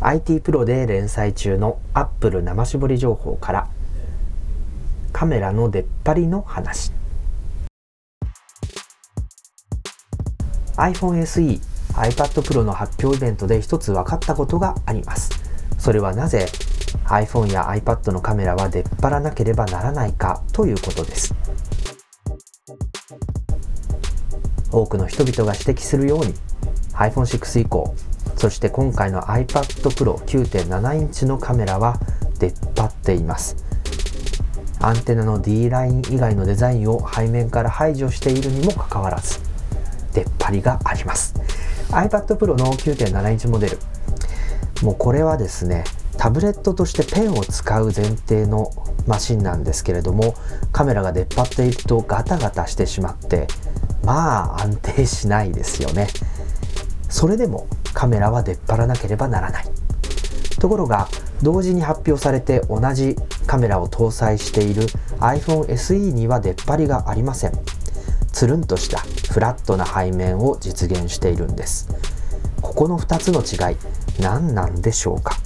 IT プロで連載中の Apple 生絞り情報からカメラの出っ張りの話。iPhone SE、iPad Pro の発表イベントで一つ分かったことがあります。それはなぜ iPhone や iPad のカメラは出っ張らなければならないかということです。多くの人々が指摘するように iPhone6 以降そして今回の iPad Pro 9.7インチのカメラは出っ張っています。アンテナの D ライン以外のデザインを背面から排除しているにもかかわらず出っ張りがあります。iPad Pro の9.7インチモデル。もうこれはですねタブレットとしてペンを使う前提のマシンなんですけれどもカメラが出っ張っているとガタガタしてしまってまあ安定しないですよね。それでもカメラは出っ張らなければならない。ところが同時に発表されて同じカメラを搭載している iPhone SE には出っ張りがありません。つるんとしたフラットな背面を実現しているんです。ここの2つの違い何なんでしょうか？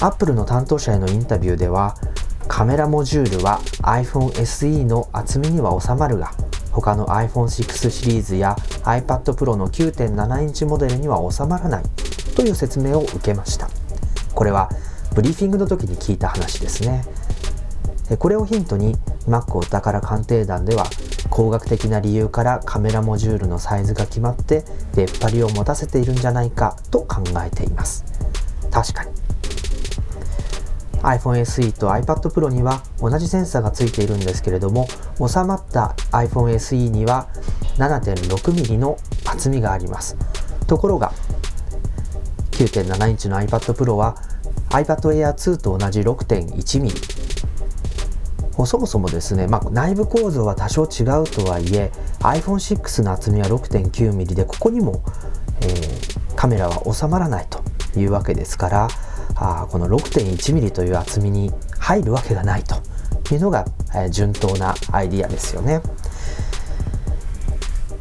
アップルの担当者へのインタビューではカメラモジュールは iPhone SE の厚みには収まるが他の iPhone6 シリーズや iPad Pro の9.7インチモデルには収まらないという説明を受けました。これはブリーフィングの時に聞いた話ですね。これをヒントに Mac お宝鑑定団では工学的な理由からカメラモジュールのサイズが決まって出っ張りを持たせているんじゃないかと考えています。確かに。iPhone SE と iPad Pro には同じセンサーがついているんですけれども収まった iPhone SE には 7.6mm の厚みがありますところが9.7インチの iPad Pro は iPad Air 2と同じ 6.1mm そもそもですね、まあ、内部構造は多少違うとはいえ iPhone6 の厚みは 6.9mm でここにも、えー、カメラは収まらないというわけですからあこの 6.1mm という厚みに入るわけがないというのが、えー、順当なアイディアですよね。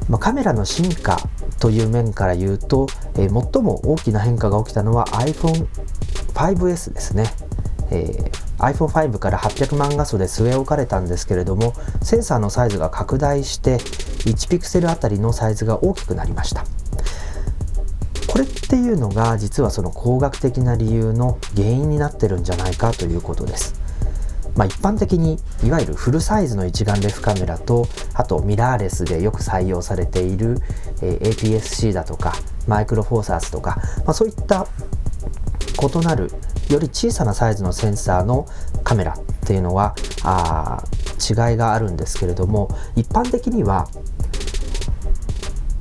まあ、カメラの進化という面から言うと、えー、最も大きな変化が起きたのは iPhone5S ですね。えー、iPhone5 から800万画素で据え置かれたんですけれどもセンサーのサイズが拡大して1ピクセルあたりのサイズが大きくなりましたこれっていうのが実はその工学的な理由の原因になってるんじゃないかということです。まあ、一般的にいわゆるフルサイズの一眼レフカメラとあとミラーレスでよく採用されている、え、APS-C だとかマイクロフォーサーズとか、まあ、そういった異なるより小さなサイズのセンサーのカメラっていうのはあ違いがあるんですけれども一般的には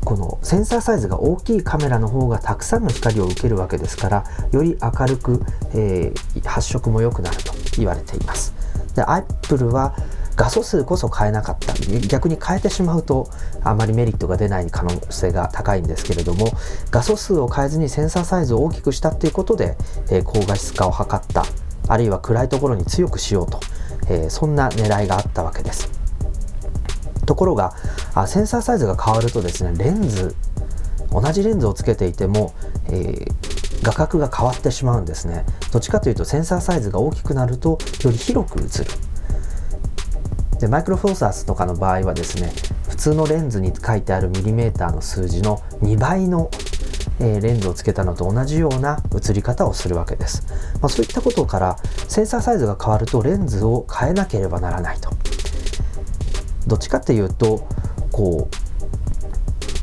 このセンサーサイズが大きいカメラの方がたくさんの光を受けるわけですからより明るく、えー、発色も良くなると言われています。で Apple は画素数こそ変えなかった逆に変えてしまうとあまりメリットが出ない可能性が高いんですけれども画素数を変えずにセンサーサイズを大きくしたっていうことで、えー、高画質化を図ったあるいは暗いところに強くしようと、えー、そんな狙いがあったわけです。ところがあセンサーサイズが変わるとですねレンズ同じレンズをつけていても、えー、画角が変わってしまうんですね。どっちかというとセンサーサイズが大きくなるとより広く映る。でマイクロフォーサースとかの場合はですね普通のレンズに書いてあるミリメーターの数字の2倍の、え、レンズをつけたのと同じような映り方をするわけです、まあ、そういったことからセンサーサイズが変わるとレンズを変えなければならないと。どっちかっていうとこ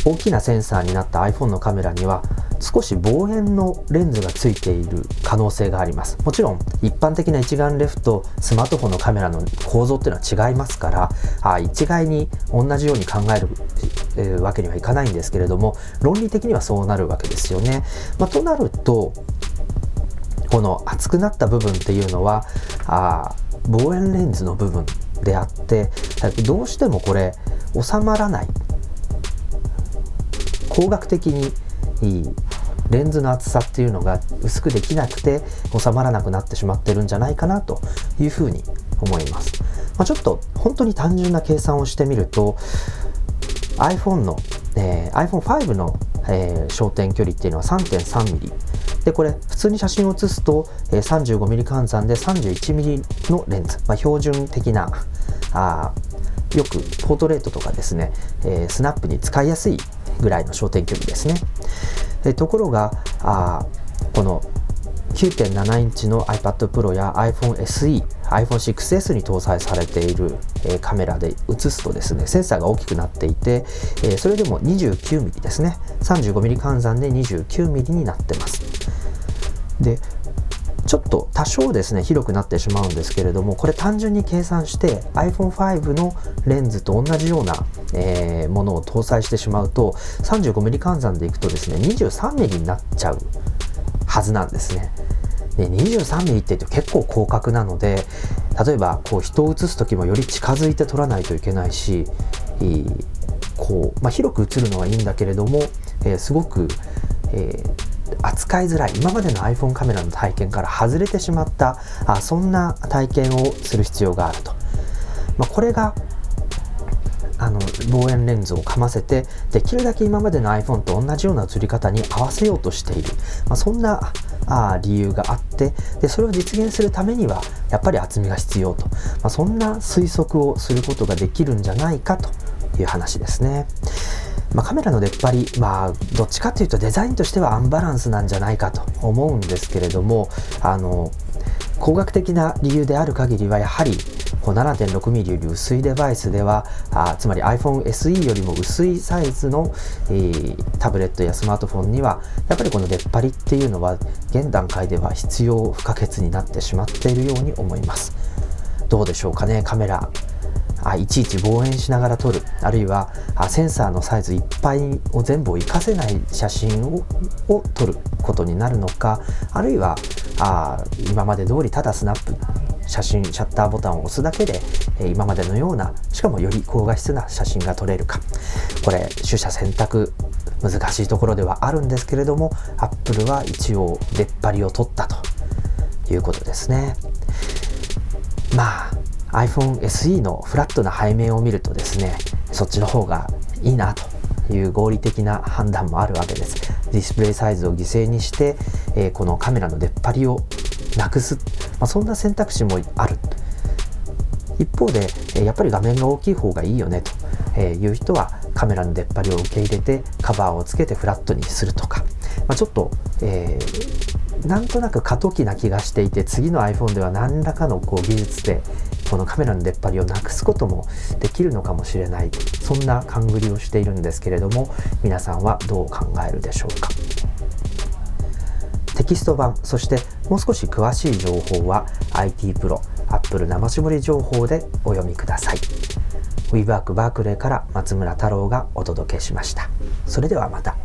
う大きなセンサーになった iPhone のカメラには少し望遠のレンズがついている可能性があります。もちろん一般的な一眼レフとスマートフォンのカメラの構造っていうのは違いますからあ一概に同じように考える、えー、わけにはいかないんですけれども論理的にはそうなるわけですよね、まあ、となるとこの厚くなった部分っていうのはあ望遠レンズの部分であってどうしてもこれ収まらない。工学的にレンズの厚さっていうのが薄くできなくて収まらなくなってしまってるんじゃないかなというふうに思います、まあ、ちょっと本当に単純な計算をしてみると iPhone の、えー、iPhone5 のえー、焦点距離っていうのは 3.3mm でこれ普通に写真を写すと、えー、35mm 換算で 31mm のレンズ、まあ、標準的なあよくポートレートとかですね、えー、スナップに使いやすいぐらいの焦点距離ですね。でところがあこの9.7インチの iPad Pro や iPhone SE、iPhone 6S に搭載されている、え、カメラで写すとですね、センサーが大きくなっていて、え、それでも 29mm ですね、35mm 換算で 29mm になってます。で、ちょっと多少ですね広くなってしまうんですけれどもこれ単純に計算して iPhone5 のレンズと同じような、えー、ものを搭載してしまうと 35mm 換算でいくとですね 23mm になっちゃうはずなんですね。で 23mm って結構広角なので例えばこう人を写す時もより近づいて撮らないといけないしこう、まあ、広く映るのはいいんだけれども、えー、すごく、えー扱いづらい今までの iPhone カメラの体験から外れてしまったあそんな体験をする必要があると、まあ、これがあの望遠レンズをかませてできるだけ今までの iPhone と同じような写り方に合わせようとしている、まあ、そんなあ理由があってでそれを実現するためにはやっぱり厚みが必要と、まあ、そんな推測をすることができるんじゃないかという話ですね。まあ、カメラの出っ張り、まあ、どっちかというとデザインとしてはアンバランスなんじゃないかと思うんですけれどもあの工学的な理由である限りはやはり 7.6mm より薄いデバイスではあつまり iPhone SE よりも薄いサイズの、えー、タブレットやスマートフォンにはやっぱりこの出っ張りっていうのは現段階では必要不可欠になってしまっているように思います。どうでしょうかねカメラ。あいちいち望遠しながら撮る。あるいはあセンサーのサイズいっぱいを全部を活かせない写真をを撮ることになるのか。あるいはあ今まで通りただスナップ写真シャッターボタンを押すだけで、え今までのようなしかもより高画質な写真が撮れるか。これ取捨選択難しいところではあるんですけれども Apple は一応出っ張りを取ったということですね。まあ iPhone SE のフラットな背面を見るとですねそっちの方がいいなという合理的な判断もあるわけです。ディスプレイサイズを犠牲にして、えー、このカメラの出っ張りをなくす、まあ、そんな選択肢もある。一方で、やっぱり画面が大きい方がいいよねと。いう人はカメラの出っ張りを受け入れてカバーをつけてフラットにするとか、まあ、ちょっと、えー、なんとなく過渡期な気がしていて次の iPhone では何らかのこう技術でこのカメラの出っ張りをなくすこともできるのかもしれないそんな勘繰りをしているんですけれども皆さんはどう考えるでしょうか？テキスト版そしてもう少し詳しい情報は IT プロ Apple 生絞り情報でお読みください。WeWork バークレーから松村太郎がお届けしました。それではまた。